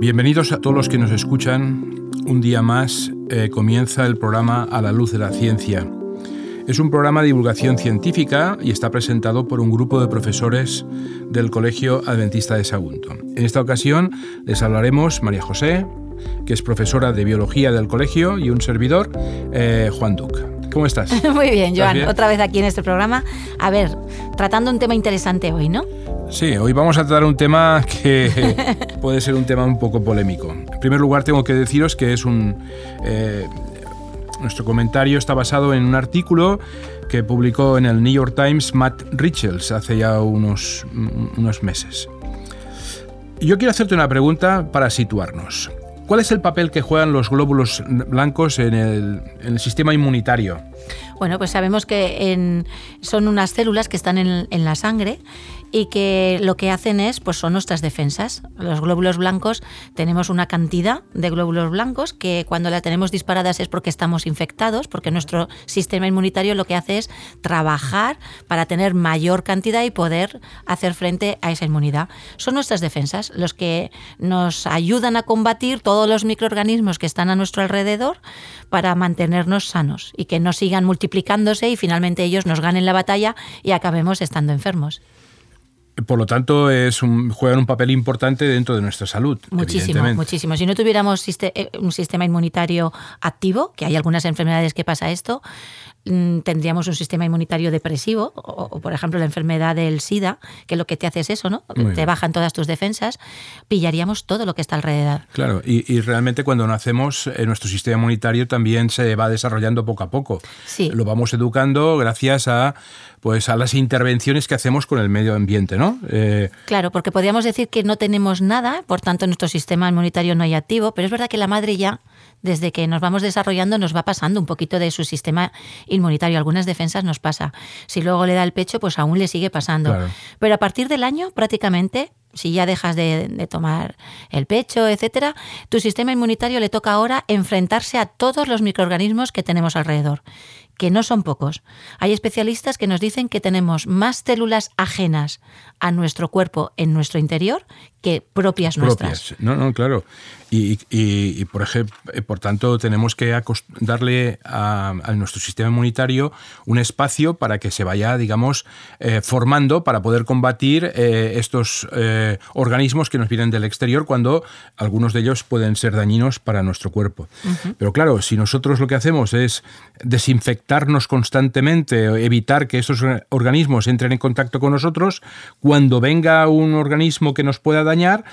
Bienvenidos a todos los que nos escuchan. Un día más eh, comienza el programa A la luz de la ciencia. Es un programa de divulgación científica y está presentado por un grupo de profesores del Colegio Adventista de Sagunto. En esta ocasión les hablaremos María José, que es profesora de biología del colegio, y un servidor, eh, Juan Duc. ¿Cómo estás? Muy bien, Joan, otra vez aquí en este programa. A ver, tratando un tema interesante hoy, ¿no? Sí, hoy vamos a tratar un tema que puede ser un tema un poco polémico. En primer lugar, tengo que deciros que es un... Eh, nuestro comentario está basado en un artículo que publicó en el New York Times Matt Richards hace ya unos, unos meses. Yo quiero hacerte una pregunta para situarnos. ¿Cuál es el papel que juegan los glóbulos blancos en el, en el sistema inmunitario? Bueno, pues sabemos que son unas células que están en, en, la sangre y que lo que hacen es, pues son nuestras defensas. Los glóbulos blancos, tenemos una cantidad de glóbulos blancos que cuando la tenemos disparadas es porque estamos infectados, porque nuestro sistema inmunitario lo que hace es trabajar para tener mayor cantidad y poder hacer frente a esa inmunidad. Son nuestras defensas los que nos ayudan a combatir todos los microorganismos que están a nuestro alrededor para mantenernos sanos y que no sigan multiplicándose y finalmente ellos nos ganen la batalla y acabemos estando enfermos. Por lo tanto, es un, juegan un papel importante dentro de nuestra salud. Muchísimo, muchísimo. Si no tuviéramos eh, un sistema inmunitario activo, que hay algunas enfermedades que pasa esto, Mm, tendríamos un sistema inmunitario depresivo, o, por ejemplo la enfermedad del SIDA, que lo que te hace es eso, ¿no? te bajan todas tus defensas, pillaríamos todo lo que está alrededor. Claro, y, realmente cuando nacemos, eh, nuestro sistema inmunitario también se va desarrollando poco a poco. Sí. Lo vamos educando gracias a pues a las intervenciones que hacemos con el medio ambiente, ¿no? Eh, claro, porque podríamos decir que no tenemos nada, por tanto nuestro sistema inmunitario no hay activo, pero es verdad que la madre ya desde que nos vamos desarrollando nos va pasando un poquito de su sistema inmunitario. Algunas defensas nos pasa. Si luego le da el pecho, pues aún le sigue pasando. Pero a partir del año, prácticamente, si ya dejas de, de, tomar el pecho, etcétera, tu sistema inmunitario le toca ahora enfrentarse a todos los microorganismos que tenemos alrededor que no son pocos. Hay especialistas que nos dicen que tenemos más células ajenas a nuestro cuerpo en nuestro interior que propias, nuestras. No, no, claro. Y, por ejemplo, eh, por tanto, tenemos que darle a, nuestro sistema inmunitario un espacio para que se vaya, digamos, eh, formando para poder combatir eh, estos organismos que nos vienen del exterior cuando algunos de ellos pueden ser dañinos para nuestro cuerpo. Pero claro, si nosotros lo que hacemos es desinfectarnos constantemente, evitar que estos organismos entren en contacto con nosotros, cuando venga un organismo que nos pueda dañar,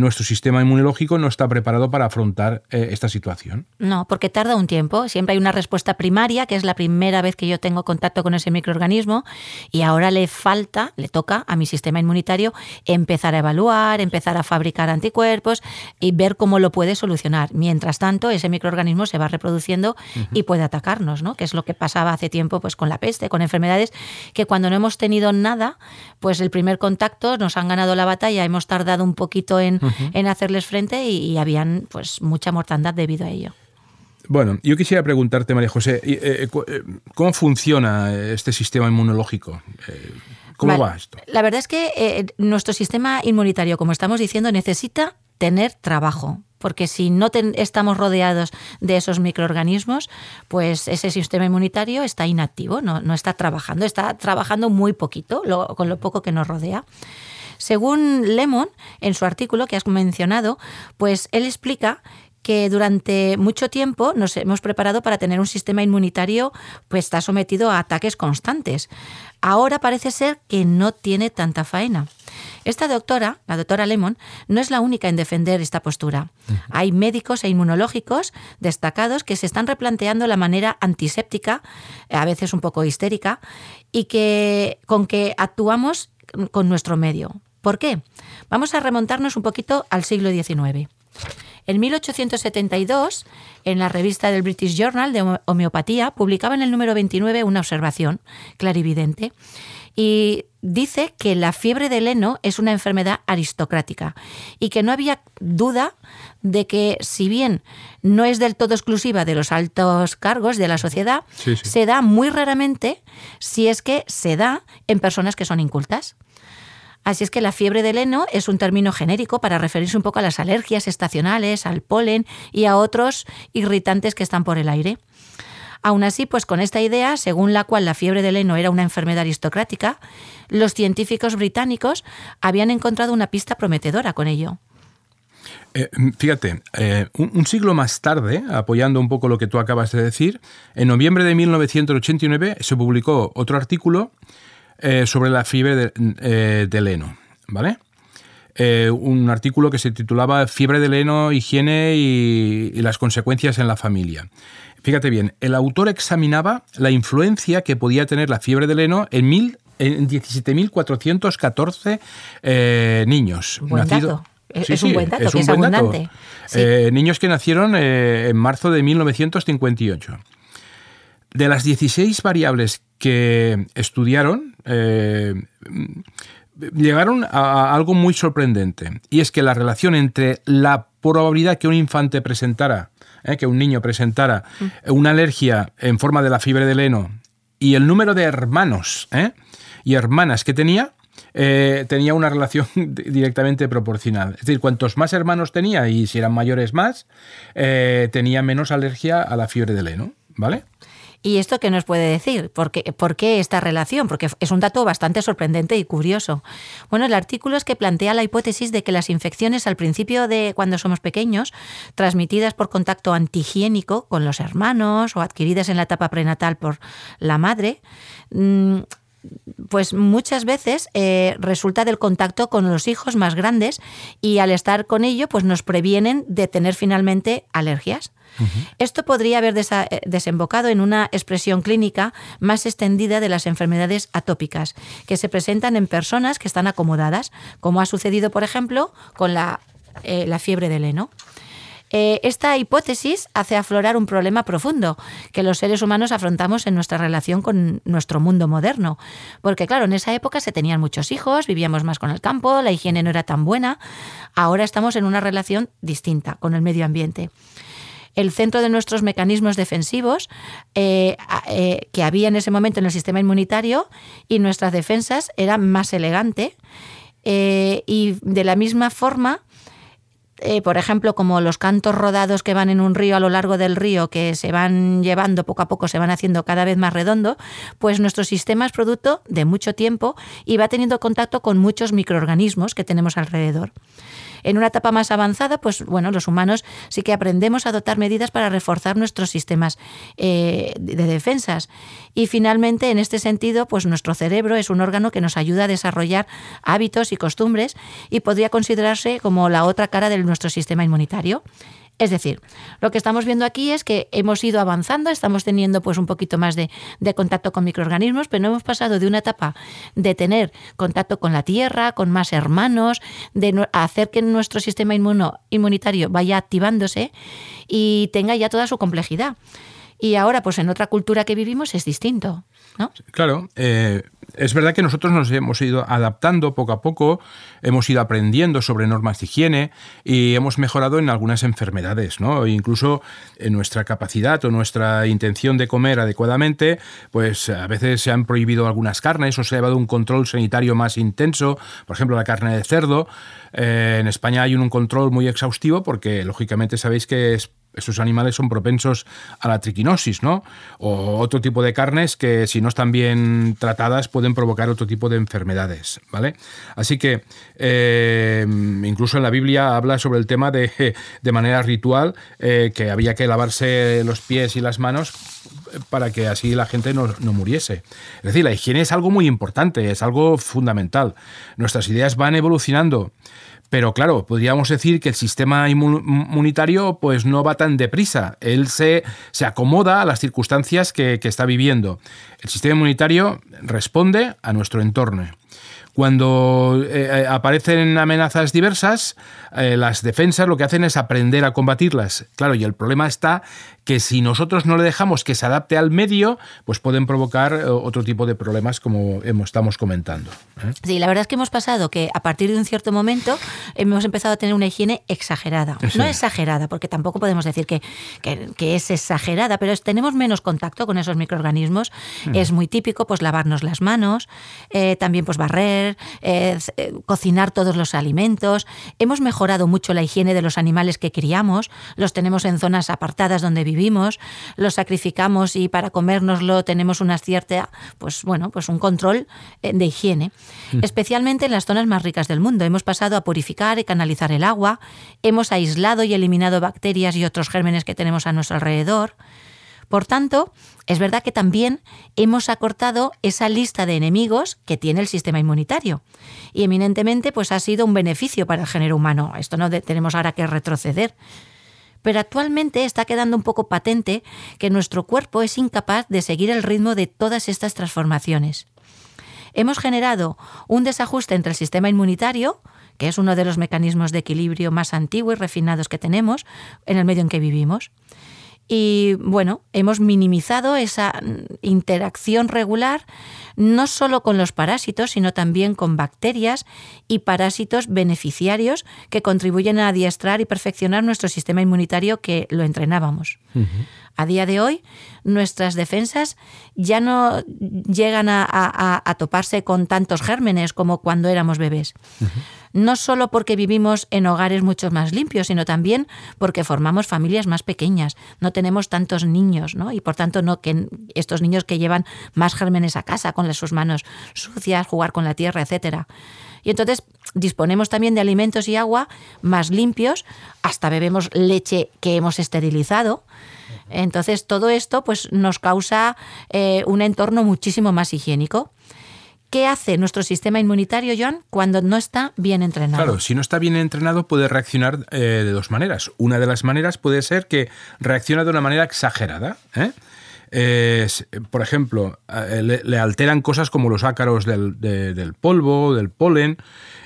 nuestro sistema inmunológico no está preparado para afrontar eh, esta situación. No, porque tarda un tiempo. Siempre hay una respuesta primaria, que es la primera vez que yo tengo contacto con ese microorganismo, y ahora le falta, le toca a mi sistema inmunitario empezar a evaluar, empezar a fabricar anticuerpos y ver cómo lo puede solucionar. Mientras tanto, ese microorganismo se va reproduciendo y puede atacarnos, ¿no? Que es lo que pasaba hace tiempo pues, con la peste, con enfermedades que cuando no hemos tenido nada, pues el primer contacto nos han ganado la batalla, hemos tardado un poquito en, en hacerles frente y, y habían pues mucha mortandad debido a ello. Bueno, yo quisiera preguntarte, María José, eh, eh, ¿cómo funciona este sistema inmunológico? Eh, ¿Cómo va esto? La verdad es que nuestro sistema inmunitario, como estamos diciendo, necesita tener trabajo, porque si no estamos rodeados de esos microorganismos, pues ese sistema inmunitario está inactivo, no, no está trabajando, está trabajando muy poquito con lo poco que nos rodea. Según Lemon, en su artículo que has mencionado, pues él explica que durante mucho tiempo nos hemos preparado para tener un sistema inmunitario pues está sometido a ataques constantes. Ahora parece ser que no tiene tanta faena. Esta doctora, la doctora Lemon, no es la única en defender esta postura. Hay médicos e inmunológicos destacados que se están replanteando la manera antiséptica, a veces un poco histérica, y que con que actuamos con nuestro medio. ¿Por qué? Vamos a remontarnos un poquito al siglo XIX. En 1872, en la revista del British Journal de Homeopatía, publicaba en el número 29 una observación clarividente y dice que la fiebre del heno es una enfermedad aristocrática y que no había duda de que si bien no es del todo exclusiva de los altos cargos de la sociedad, se da muy raramente si es que se da en personas que son incultas. Así es que la fiebre del heno es un término genérico para referirse un poco a las alergias estacionales, al polen y a otros irritantes que están por el aire. Aún así, pues con esta idea, según la cual la fiebre del heno era una enfermedad aristocrática, los científicos británicos habían encontrado una pista prometedora con ello. Eh, fíjate, eh, un, siglo más tarde, apoyando un poco lo que tú acabas de decir, en noviembre de 1989 se publicó otro artículo eh, sobre la fiebre del heno, ¿vale? un artículo que se titulaba Fiebre del heno, higiene y, las consecuencias en la familia. Fíjate bien, el autor examinaba la influencia que podía tener la fiebre del heno en, en 17.414 niños nacidos es un buen dato, es, que es abundante. Eh, niños que nacieron eh, en marzo de 1958. De las 16 variables que estudiaron, eh, llegaron a algo muy sorprendente, y es que la relación entre la probabilidad que un infante presentara, que un niño presentara mm. una alergia en forma de la fiebre del heno, y el número de hermanos y hermanas que tenía, eh, tenía una relación directamente proporcional. Es decir, cuantos más hermanos tenía y si eran mayores más, eh, tenía menos alergia a la fiebre del heno, ¿vale? ¿Y esto qué nos puede decir? ¿Por qué, ¿Por qué, esta relación? Porque es un dato bastante sorprendente y curioso. Bueno, el artículo es que plantea la hipótesis de que las infecciones al principio de cuando somos pequeños, transmitidas por contacto antihigiénico con los hermanos o adquiridas en la etapa prenatal por la madre, mm, pues muchas veces eh, resulta del contacto con los hijos más grandes y al estar con ello pues nos previenen de tener finalmente alergias. Esto podría haber eh, desembocado en una expresión clínica más extendida de las enfermedades atópicas, que se presentan en personas que están acomodadas, como ha sucedido, por ejemplo, con la, eh, la fiebre del heno. Eh, esta hipótesis hace aflorar un problema profundo que los seres humanos afrontamos en nuestra relación con nuestro mundo moderno. Porque claro, en esa época se tenían muchos hijos, vivíamos más con el campo, la higiene no era tan buena. Ahora estamos en una relación distinta con el medio ambiente el centro de nuestros mecanismos defensivos eh, eh, que había en ese momento en el sistema inmunitario y nuestras defensas eran más elegante y de la misma forma eh, por ejemplo, como los cantos rodados que van en un río a lo largo del río, que se van llevando poco a poco, se van haciendo cada vez más redondo, pues nuestro sistema es producto de mucho tiempo y va teniendo contacto con muchos microorganismos que tenemos alrededor. En una etapa más avanzada, pues bueno, los humanos sí que aprendemos a adoptar medidas para reforzar nuestros sistemas eh, de defensas. Y finalmente, en este sentido, pues nuestro cerebro es un órgano que nos ayuda a desarrollar hábitos y costumbres y podría considerarse como la otra cara de nuestro sistema inmunitario. Es decir, lo que estamos viendo aquí es que hemos ido avanzando, estamos teniendo pues un poquito más de, contacto con microorganismos, pero no hemos pasado de una etapa de tener contacto con la tierra, con más hermanos, de hacer que nuestro sistema inmunitario vaya activándose y tenga ya toda su complejidad. Y ahora, pues en otra cultura que vivimos es distinto. ¿no? Claro, eh, es verdad que nosotros nos hemos ido adaptando poco a poco, hemos ido aprendiendo sobre normas de higiene y hemos mejorado en algunas enfermedades, ¿no? incluso en nuestra capacidad o nuestra intención de comer adecuadamente, pues a veces se han prohibido algunas carnes o se ha llevado un control sanitario más intenso, por ejemplo la carne de cerdo. Eh, en España hay un control muy exhaustivo porque lógicamente sabéis que es esos animales son propensos a la triquinosis, ¿no? O otro tipo de carnes que si no están bien tratadas pueden provocar otro tipo de enfermedades, ¿vale? Así que eh, incluso en la Biblia habla sobre el tema de, de manera ritual eh, que había que lavarse los pies y las manos para que así la gente no, no, muriese. Es decir, la higiene es algo muy importante, es algo fundamental. Nuestras ideas van evolucionando. Pero claro, podríamos decir que el sistema inmunitario pues no va tan deprisa. Él se, se acomoda a las circunstancias que, está viviendo. El sistema inmunitario responde a nuestro entorno. Cuando eh, eh, aparecen amenazas diversas, eh, las defensas lo que hacen es aprender a combatirlas. Claro, y el problema está que si nosotros no le dejamos que se adapte al medio, pues pueden provocar eh, otro tipo de problemas como estamos comentando. ¿eh? Sí, la verdad es que hemos pasado que a partir de un cierto momento hemos empezado a tener una higiene exagerada. No exagerada, porque tampoco podemos decir que, que, es exagerada, pero tenemos menos contacto con esos microorganismos. Mm. Es muy típico pues lavarnos las manos, eh, también pues barrer, cocinar todos los alimentos. Hemos mejorado mucho la higiene de los animales que criamos, los tenemos en zonas apartadas donde vivimos, los sacrificamos y para comérnoslo tenemos una cierta, pues bueno, pues un control eh, de higiene, mm. especialmente en las zonas más ricas del mundo. Hemos pasado a purificar y canalizar el agua, hemos aislado y eliminado bacterias y otros gérmenes que tenemos a nuestro alrededor. Por tanto, es verdad que también hemos acortado esa lista de enemigos que tiene el sistema inmunitario. Y eminentemente, pues ha sido un beneficio para el género humano. Esto no tenemos ahora que retroceder. Pero actualmente está quedando un poco patente que nuestro cuerpo es incapaz de seguir el ritmo de todas estas transformaciones. Hemos generado un desajuste entre el sistema inmunitario, que es uno de los mecanismos de equilibrio más antiguos y refinados que tenemos en el medio en que vivimos, y bueno, hemos minimizado esa interacción regular no solo con los parásitos, sino también con bacterias y parásitos beneficiarios que contribuyen a adiestrar y perfeccionar nuestro sistema inmunitario que lo entrenábamos. A día de hoy, nuestras defensas ya no llegan a, toparse con tantos gérmenes como cuando éramos bebés no solo porque vivimos en hogares mucho más limpios, sino también porque formamos familias más pequeñas, no tenemos tantos niños, ¿no? Y por tanto, no que estos niños que llevan más gérmenes a casa con sus manos sucias, jugar con la tierra, etcétera. Y entonces disponemos también de alimentos y agua más limpios, hasta bebemos leche que hemos esterilizado. Entonces todo esto pues, nos causa eh, un entorno muchísimo más higiénico. ¿Qué hace nuestro sistema inmunitario, John, cuando no está bien entrenado? Claro, si no está bien entrenado puede reaccionar eh, de dos maneras. Una de las maneras puede ser que reacciona de una manera exagerada. ¿eh? Por ejemplo, eh, le, alteran cosas como los ácaros del, del, polvo, del polen,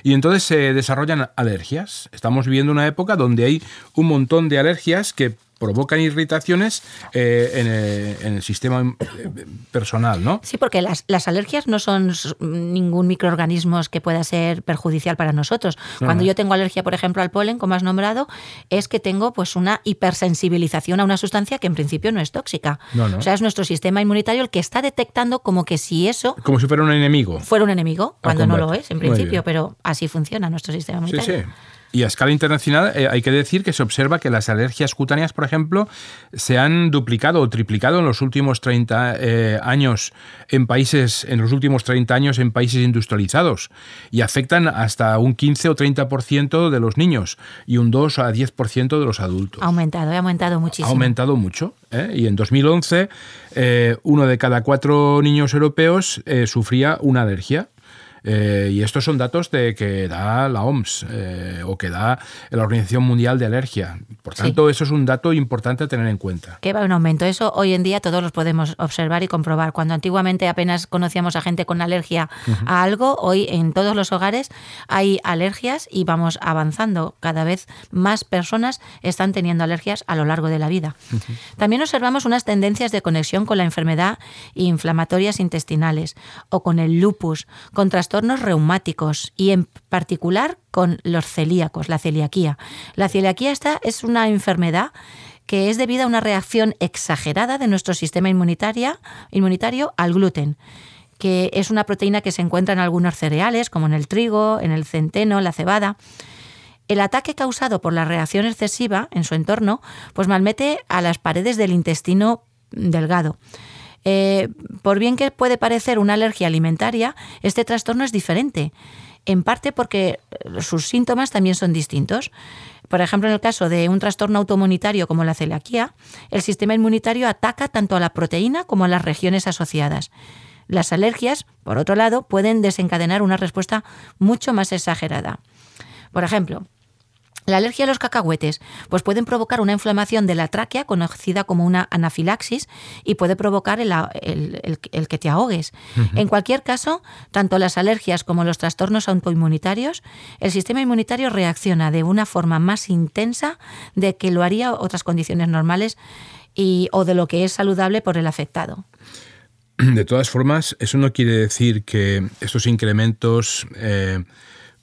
y entonces se desarrollan alergias. Estamos viviendo una época donde hay un montón de alergias que provocan irritaciones eh, en, el, sistema eh, personal, ¿no? Sí, porque las, alergias no son ningún microorganismo que pueda ser perjudicial para nosotros. Cuando yo tengo alergia, por ejemplo, al polen, como has nombrado, es que tengo pues una hipersensibilización a una sustancia que en principio no es tóxica. O sea, es nuestro sistema inmunitario el que está detectando como que si eso... Como si fuera un enemigo. Fuera un enemigo, cuando no lo es, en principio, pero así funciona nuestro sistema inmunitario. Sí, sí. Y a escala internacional eh, hay que decir que se observa que las alergias cutáneas, por ejemplo, se han duplicado o triplicado en los últimos 30 eh, años en países, en los últimos 30 años en países industrializados y afectan hasta un 15 o 30% de los niños y un 2 a 10% de los adultos. Ha aumentado, ha aumentado muchísimo. Ha aumentado mucho. ¿eh? Y en 2011, uno de cada cuatro niños europeos sufría una alergia. Eh, y estos son datos de que da la OMS eh, o que da la Organización Mundial de Alergia. Por tanto, eso es un dato importante a tener en cuenta. Que va en aumento. Eso hoy en día todos los podemos observar y comprobar. Cuando antiguamente apenas conocíamos a gente con alergia a algo, hoy en todos los hogares hay alergias y vamos avanzando. Cada vez más personas están teniendo alergias a lo largo de la vida. También observamos unas tendencias de conexión con la enfermedad inflamatorias intestinales o con el lupus, con trastornos reumáticos y en particular con los celíacos, la celiaquía. La celiaquía esta es una enfermedad que es debida a una reacción exagerada de nuestro sistema inmunitario, inmunitario al gluten que es una proteína que se encuentra en algunos cereales, como en el trigo, en el centeno, la cebada. El ataque causado por la reacción excesiva en su entorno, pues malmete a las paredes del intestino delgado. Eh, por bien que puede parecer una alergia alimentaria, este trastorno es diferente, en parte porque eh, sus síntomas también son distintos. Por ejemplo, en el caso de un trastorno autoinmunitario como la celiaquía, el sistema inmunitario ataca tanto a la proteína como a las regiones asociadas. Las alergias, por otro lado, pueden desencadenar una respuesta mucho más exagerada. Por ejemplo, la alergia a los cacahuetes pues pueden provocar una inflamación de la tráquea conocida como una anafilaxis y puede provocar el, que te ahogues. En cualquier caso, tanto las alergias como los trastornos autoinmunitarios, el sistema inmunitario reacciona de una forma más intensa de que lo haría otras condiciones normales y, o de lo que es saludable por el afectado. De todas formas, eso no quiere decir que estos incrementos eh,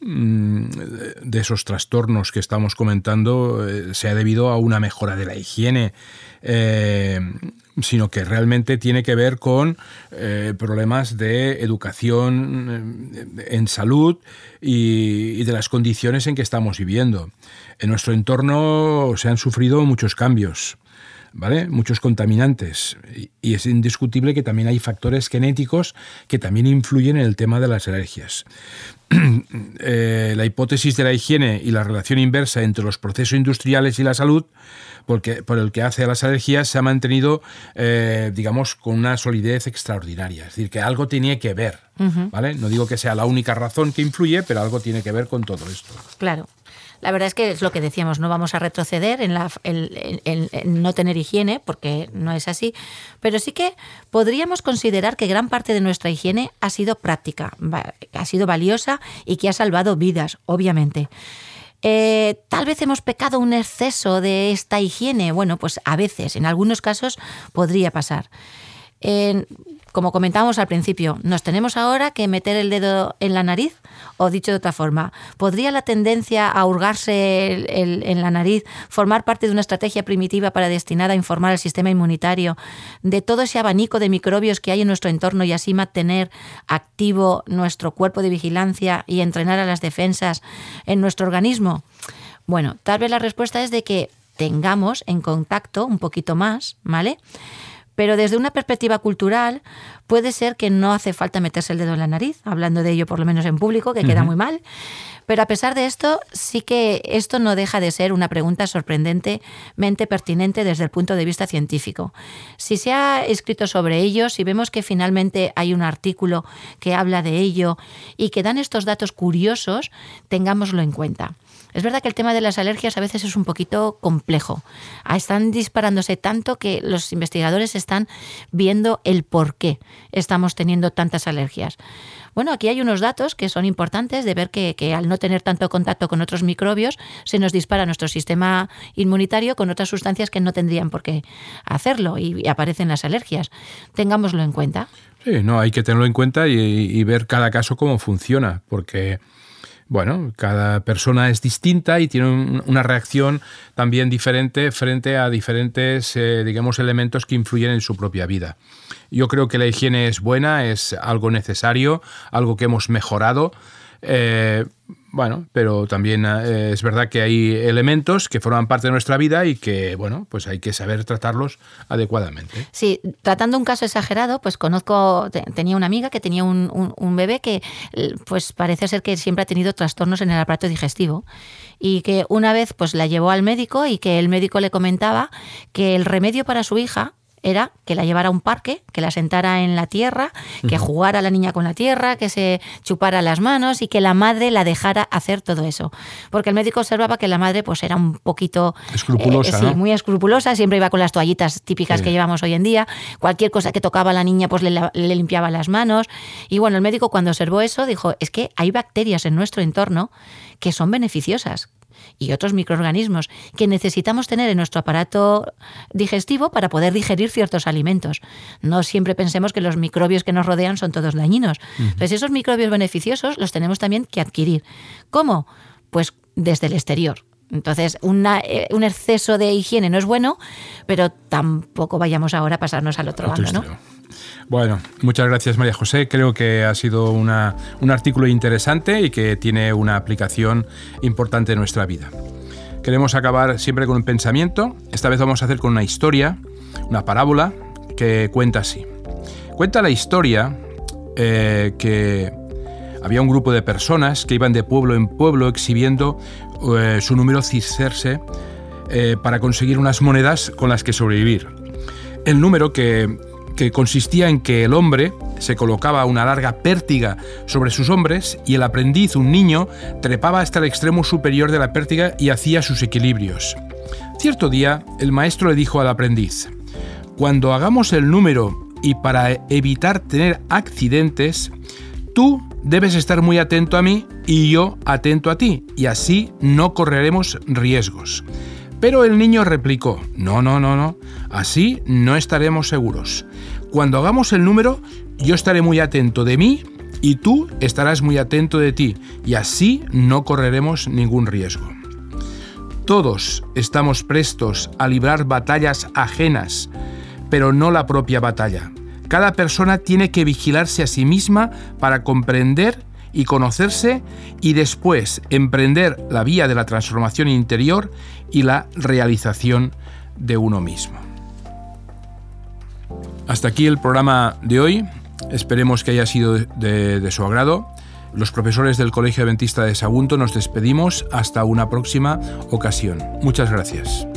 de esos trastornos que estamos comentando eh, sea debido a una mejora de la higiene, eh, sino que realmente tiene que ver con problemas de educación en salud y, de las condiciones en que estamos viviendo. En nuestro entorno se han sufrido muchos cambios. ¿Vale? Muchos contaminantes. Y es indiscutible que también hay factores genéticos que también influyen en el tema de las alergias. Eh, la hipótesis de la higiene y la relación inversa entre los procesos industriales y la salud, porque, por el que hace a las alergias, se ha mantenido, eh, digamos, con una solidez extraordinaria. Es decir, que algo tiene que ver, ¿vale? No digo que sea la única razón que influye, pero algo tiene que ver con todo esto. Claro. La verdad es que es lo que decíamos, no vamos a retroceder en, la, no tener higiene, porque no es así, pero sí que podríamos considerar que gran parte de nuestra higiene ha sido práctica, ha sido valiosa y que ha salvado vidas, obviamente. Eh, tal vez hemos pecado un exceso de esta higiene. Bueno, pues a veces, en algunos casos, podría pasar como comentábamos al principio, ¿nos tenemos ahora que meter el dedo en la nariz? O dicho de otra forma, ¿podría la tendencia a hurgarse en la nariz formar parte de una estrategia primitiva para destinar a informar al sistema inmunitario de todo ese abanico de microbios que hay en nuestro entorno y así mantener activo nuestro cuerpo de vigilancia y entrenar a las defensas en nuestro organismo? Bueno, tal vez la respuesta es de que tengamos en contacto un poquito más, ¿vale? Pero desde una perspectiva cultural puede ser que no hace falta meterse el dedo en la nariz, hablando de ello por lo menos en público, que queda muy mal. Pero a pesar de esto, sí que esto no deja de ser una pregunta sorprendentemente pertinente desde el punto de vista científico. Si se ha escrito sobre ello, si vemos que finalmente hay un artículo que habla de ello y que dan estos datos curiosos, tengámoslo en cuenta. Es verdad que el tema de las alergias a veces es un poquito complejo. Ah, están disparándose tanto que los investigadores están viendo el por qué estamos teniendo tantas alergias. Bueno, aquí hay unos datos que son importantes de ver que, al no tener tanto contacto con otros microbios, se nos dispara nuestro sistema inmunitario con otras sustancias que no tendrían por qué hacerlo y, aparecen las alergias. Tengámoslo en cuenta. Sí, no, hay que tenerlo en cuenta y ver cada caso cómo funciona, porque bueno, cada persona es distinta y tiene una reacción también diferente frente a diferentes, eh, digamos, elementos que influyen en su propia vida. Yo creo que la higiene es buena, es algo necesario, algo que hemos mejorado. Eh, bueno, pero también eh, es verdad que hay elementos que forman parte de nuestra vida y que, bueno, pues hay que saber tratarlos adecuadamente. Sí, tratando un caso exagerado, pues conozco, tenía una amiga que tenía un, un, bebé que, pues parece ser que siempre ha tenido trastornos en el aparato digestivo y que una vez, pues la llevó al médico y que el médico le comentaba que el remedio para su hija era que la llevara a un parque, que la sentara en la tierra, que jugara la niña con la tierra, que se chupara las manos y que la madre la dejara hacer todo eso. Porque el médico observaba que la madre pues era un poquito... Escrupulosa. Eh, sí, muy escrupulosa, siempre iba con las toallitas típicas que llevamos hoy en día. Cualquier cosa que tocaba a la niña pues le, le limpiaba las manos. Y bueno, el médico cuando observó eso dijo, es que hay bacterias en nuestro entorno que son beneficiosas, y otros microorganismos que necesitamos tener en nuestro aparato digestivo para poder digerir ciertos alimentos. No siempre pensemos que los microbios que nos rodean son todos dañinos. Entonces esos microbios beneficiosos los tenemos también que adquirir. ¿Cómo? Pues desde el exterior. Entonces, eh, un exceso de higiene no es bueno, pero tampoco vayamos ahora a pasarnos al otro lado, ¿no? Bueno, muchas gracias María José. Creo que ha sido un artículo interesante y que tiene una aplicación importante en nuestra vida. Queremos acabar siempre con un pensamiento. Esta vez vamos a hacer con una historia, una parábola que cuenta así. Cuenta la historia eh, que había un grupo de personas que iban de pueblo en pueblo exhibiendo eh, su número cisterce eh, para conseguir unas monedas con las que sobrevivir. El número que que consistía en que el hombre se colocaba una larga pértiga sobre sus hombres y el aprendiz, un niño, trepaba hasta el extremo superior de la pértiga y hacía sus equilibrios. Cierto día, el maestro le dijo al aprendiz, cuando hagamos el número y para evitar tener accidentes, tú debes estar muy atento a mí y yo atento a ti, y así no correremos riesgos. Pero el niño replicó, no, no, no, no, así no estaremos seguros. Cuando hagamos el número, yo estaré muy atento de mí y tú estarás muy atento de ti, y así no correremos ningún riesgo. Todos estamos prestos a librar batallas ajenas, pero no la propia batalla. Cada persona tiene que vigilarse a sí misma para comprender y conocerse y después emprender la vía de la transformación interior y la realización de uno mismo. Hasta aquí el programa de hoy. Esperemos que haya sido de, su agrado. Los profesores del Colegio Adventista de Sagunto nos despedimos hasta una próxima ocasión. Muchas gracias.